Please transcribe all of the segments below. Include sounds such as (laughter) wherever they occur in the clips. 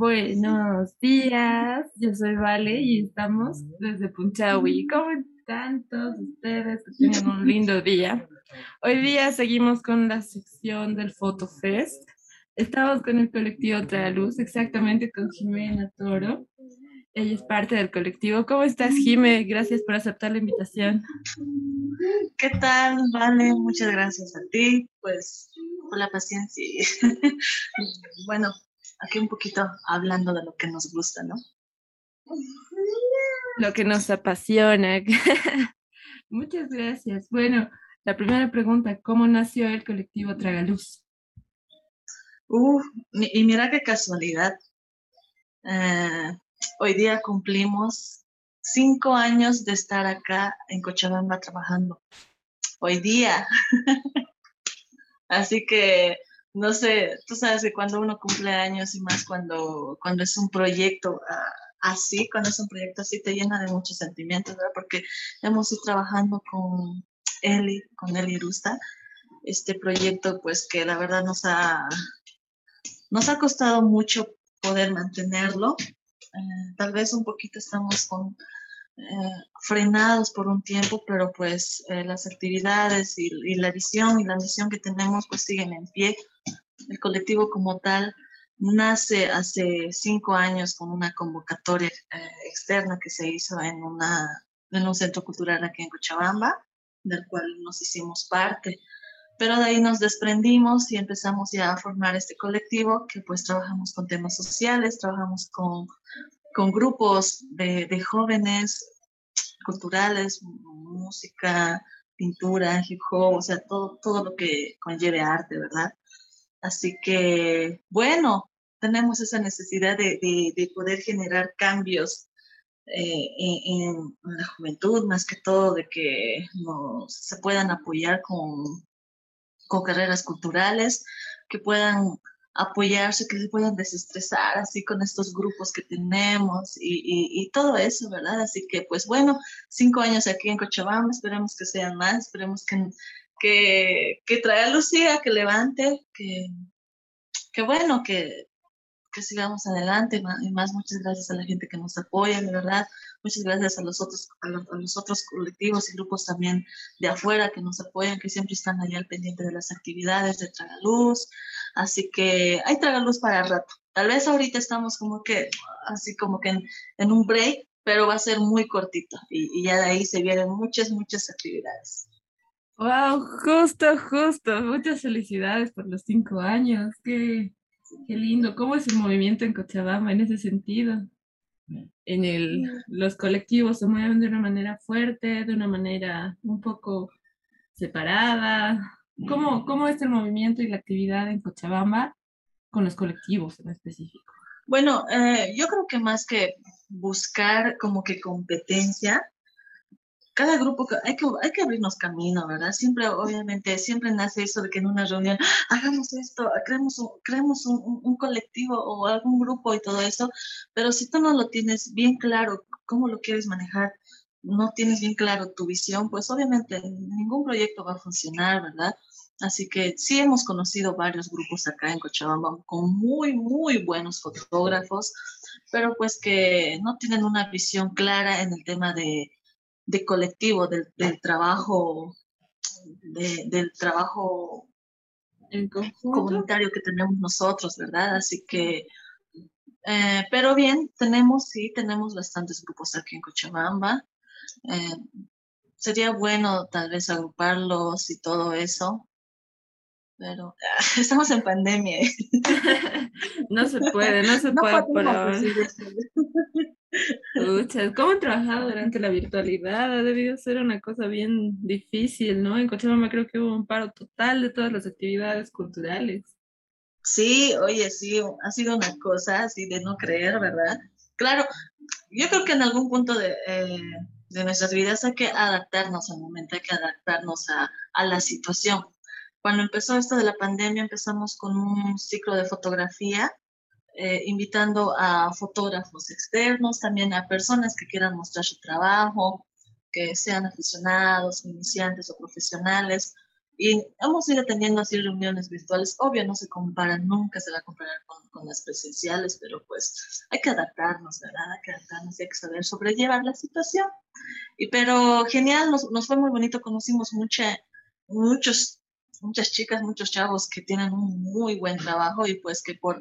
Buenos días, yo soy Vale y estamos desde Punchawi. ¿Cómo están todos ustedes? Que tengan un lindo día. Hoy día seguimos con la sección del Fest. Estamos con el colectivo Tragaluz, exactamente con Jimena Toro. Ella es parte del colectivo. ¿Cómo estás, Jime? Gracias por aceptar la invitación. ¿Qué tal, Vale? Muchas gracias a ti, pues, por la paciencia. (laughs) bueno, aquí un poquito hablando de lo que nos gusta, ¿no? Lo que nos apasiona. (laughs) Muchas gracias. Bueno, la primera pregunta, ¿cómo nació el colectivo Tragaluz? Uf, y mira qué casualidad. Eh, hoy día cumplimos cinco años de estar acá en Cochabamba trabajando. Hoy día. (laughs) Así que no sé, tú sabes que cuando uno cumple años y más cuando, cuando es un proyecto ah, así, cuando es un proyecto así, te llena de muchos sentimientos, ¿verdad? Porque hemos ido trabajando con Eli, con Eli Rusta, este proyecto, pues que la verdad nos ha, nos ha costado mucho poder mantenerlo. Eh, tal vez un poquito estamos con eh, frenados por un tiempo, pero pues eh, las actividades y, la visión y la misión que tenemos pues siguen en pie. El colectivo como tal nace hace cinco años con una convocatoria eh, externa que se hizo en, una, en un centro cultural aquí en Cochabamba, del cual nos hicimos parte. Pero de ahí nos desprendimos y empezamos ya a formar este colectivo que pues trabajamos con temas sociales, trabajamos con con grupos de, de jóvenes culturales, música, pintura, hip hop, o sea, todo, todo lo que conlleve arte, ¿verdad? Así que, bueno, tenemos esa necesidad de, de, poder generar cambios eh, en, la juventud, más que todo, de que se puedan apoyar con, con carreras culturales, que puedan apoyarse, que se puedan desestresar así con estos grupos que tenemos y, y, todo eso, ¿verdad? Así que pues bueno, cinco años aquí en Cochabamba, esperemos que sean más, esperemos que, que, que traiga Lucía, que levante, que, que bueno, que, que sigamos adelante y más muchas gracias a la gente que nos apoya, de verdad. Muchas gracias a los otros a los, otros colectivos y grupos también de afuera que nos apoyan, que siempre están ahí al pendiente de las actividades de Tragaluz. Así que hay Tragaluz para el rato. Tal vez ahorita estamos como que así como que en, un break, pero va a ser muy cortito y ya de ahí se vienen muchas, muchas actividades. Wow, justo, justo. Muchas felicidades por los cinco años. Qué, Qué lindo. ¿Cómo es el movimiento en Cochabamba en ese sentido? En el, los colectivos se mueven de una manera fuerte, de una manera un poco separada. ¿Cómo, cómo es el movimiento y la actividad en Cochabamba con los colectivos en específico? Bueno, eh, yo creo que más que buscar como que competencia, cada grupo, hay que, hay que abrirnos camino, ¿verdad? Siempre, obviamente, siempre nace eso de que en una reunión, hagamos esto, creemos, un, creemos un, un, colectivo o algún grupo y todo eso, pero si tú no lo tienes bien claro, cómo lo quieres manejar, no tienes bien claro tu visión, pues obviamente ningún proyecto va a funcionar, ¿verdad? Así que sí hemos conocido varios grupos acá en Cochabamba con muy, muy buenos fotógrafos, pero pues que no tienen una visión clara en el tema de, de colectivo, del, del trabajo, del trabajo comunitario que tenemos nosotros, ¿verdad? Así que, eh, pero bien, tenemos, sí, tenemos bastantes grupos aquí en Cochabamba. Eh, sería bueno tal vez agruparlos y todo eso, pero (laughs) estamos en pandemia. (laughs) no se puede, no se (laughs) puede por ahora. ¿Cómo han trabajado durante la virtualidad? Ha debido ser una cosa bien difícil, ¿no? En Cochabamba creo que hubo un paro total de todas las actividades culturales. Sí, oye, sí, ha sido una cosa así de no creer, ¿verdad? Claro, yo creo que en algún punto de, eh, de nuestras vidas hay que adaptarnos al momento, hay que adaptarnos a, a la situación. Cuando empezó esto de la pandemia, empezamos con un ciclo de fotografía eh, invitando a fotógrafos externos, también a personas que quieran mostrar su trabajo, que sean aficionados, iniciantes o profesionales. Y hemos ido teniendo así reuniones virtuales. Obvio, no se comparan, nunca se va a comparar con, con las presenciales, pero pues hay que adaptarnos, ¿verdad? Hay que adaptarnos y hay que saber sobrellevar la situación. Y, pero genial, nos, nos fue muy bonito, conocimos mucha, muchos muchas chicas, muchos chavos que tienen un muy buen trabajo y pues que por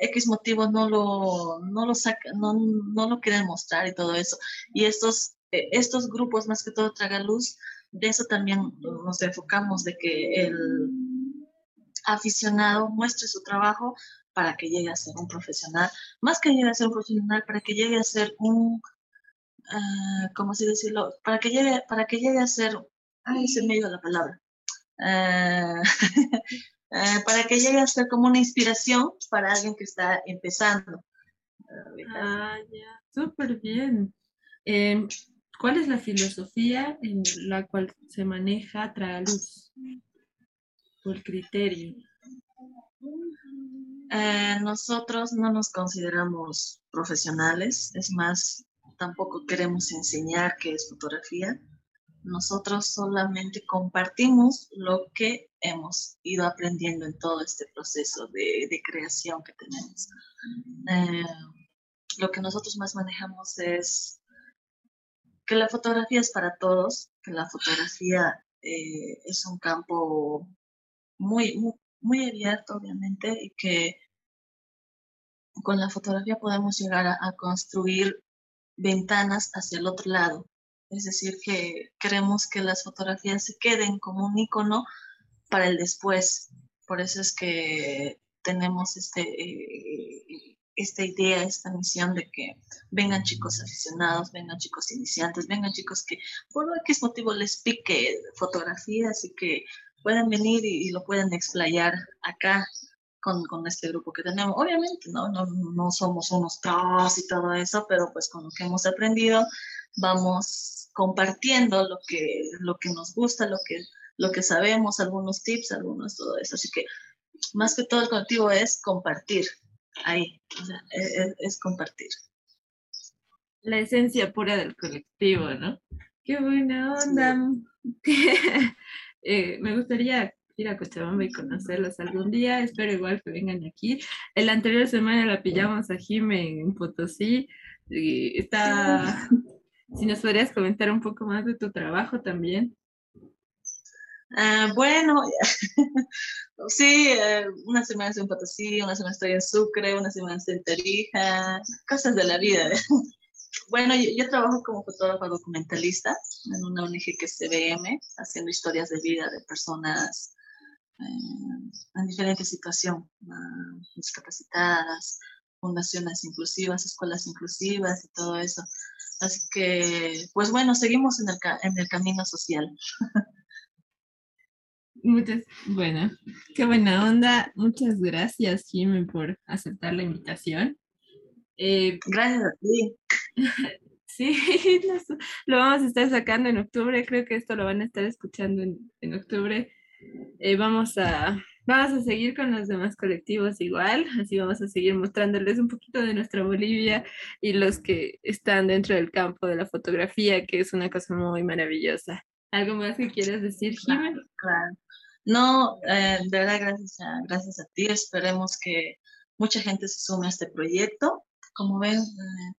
X motivos no lo, no lo sacan, no, no lo quieren mostrar y todo eso. Y estos, eh, estos grupos, más que todo Traga Luz, de eso también nos enfocamos, de que el aficionado muestre su trabajo para que llegue a ser un profesional, más que llegue a ser un profesional, para que llegue a ser un, uh, ¿cómo así decirlo? Para que llegue, para que llegue a ser, ay, se me ido la palabra, uh, (laughs) para que llegue a ser como una inspiración para alguien que está empezando. Ah, ya, súper bien. Eh, ¿Cuál es la filosofía en la cual se maneja Tragaluz? O el criterio. Eh, nosotros no nos consideramos profesionales, es más, tampoco queremos enseñar qué es fotografía. Nosotros solamente compartimos lo que hemos ido aprendiendo en todo este proceso de, creación que tenemos. Eh, lo que nosotros más manejamos es que la fotografía es para todos, que la fotografía eh, es un campo muy, muy, abierto, obviamente, y que con la fotografía podemos llegar a construir ventanas hacia el otro lado. Es decir, que queremos que las fotografías se queden como un icono para el después. Por eso es que tenemos este, eh, esta idea, esta misión de que vengan chicos aficionados, vengan chicos iniciantes, vengan chicos que por X motivo les pique fotografías y que puedan venir y, lo puedan explayar acá con, con, este grupo que tenemos. Obviamente, ¿no? No, no somos unos pros y todo eso, pero pues con lo que hemos aprendido vamos compartiendo lo que, lo que nos gusta, lo que, lo que sabemos, algunos tips, algunos todo eso. Así que más que todo el colectivo es compartir, ahí, o sea, es, es, compartir. La esencia pura del colectivo, ¿no? Qué buena onda. Sí. (laughs) eh, me gustaría ir a Cochabamba y conocerlos algún día. Espero igual que vengan aquí. El anterior semana la pillamos a Jime en Potosí. Y está. Si nos podrías comentar un poco más de tu trabajo también. Uh, bueno, (laughs) sí, uh, una semana estoy en Potosí, una semana estoy en Sucre, una semana estoy en Tarija, cosas de la vida. (laughs) bueno, yo, yo, trabajo como fotógrafa documentalista en una ONG que es CBM, haciendo historias de vida de personas uh, en diferentes situaciones, discapacitadas, fundaciones inclusivas, escuelas inclusivas y todo eso. Así que, pues bueno, seguimos en el, en el camino social. Muchas, bueno, qué buena onda. Muchas gracias, Jimmy, por aceptar la invitación. Eh, gracias a ti. (laughs) sí, (laughs) lo vamos a estar sacando en octubre. Creo que esto lo van a estar escuchando en, en octubre. Eh, vamos a vamos a seguir con los demás colectivos igual, (laughs) así vamos a seguir mostrándoles un poquito de nuestra Bolivia y los que están dentro del campo de la fotografía, que es una cosa muy maravillosa. ¿Algo más que quieras decir, Jiménez? Claro, claro. No, eh, de verdad, gracias a, gracias a ti. Esperemos que mucha gente se sume a este proyecto. Como ven, eh,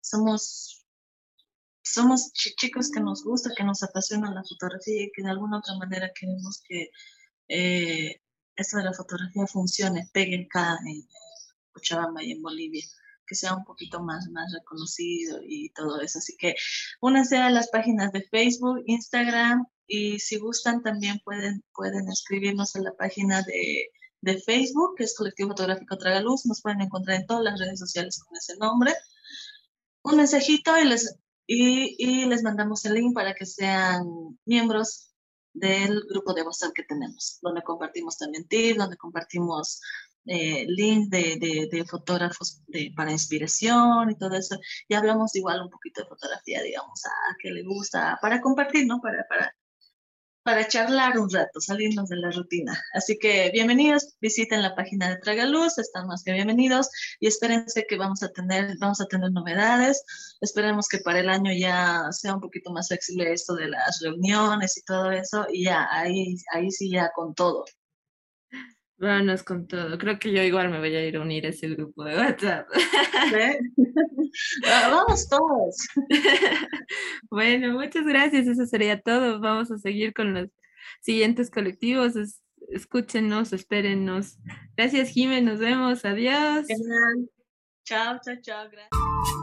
somos, somos chicos que nos gusta, que nos apasiona la fotografía y que de alguna otra manera queremos que eh, esto de la fotografía funcione, pegue acá en Cochabamba y en Bolivia que sea un poquito más, más reconocido y todo eso. Así que únanse a las páginas de Facebook, Instagram y si gustan también pueden, pueden escribirnos en la página de, de Facebook, que es Colectivo Fotográfico Tragaluz. Nos pueden encontrar en todas las redes sociales con ese nombre. Un mensajito y les, y, y les mandamos el link para que sean miembros del grupo de WhatsApp que tenemos, donde compartimos también tips, donde compartimos eh, links de, de, de fotógrafos de, para inspiración y todo eso. Y hablamos igual un poquito de fotografía, digamos, a, a que le gusta, para compartir, ¿no? Para, para, para charlar un rato, salirnos de la rutina. Así que bienvenidos, visiten la página de Tragaluz, están más que bienvenidos y espérense que vamos a tener, vamos a tener novedades. Esperemos que para el año ya sea un poquito más flexible esto de las reuniones y todo eso y ya, ahí, ahí sí ya con todo. Vámonos con todo. Creo que yo igual me voy a ir a unir a ese grupo de WhatsApp. (laughs) Vamos todos. (laughs) bueno, muchas gracias. Eso sería todo. Vamos a seguir con los siguientes colectivos. escúchenos, espérennos. Gracias, Jiménez. Nos vemos. Adiós. Chao, chao, chao. Gracias.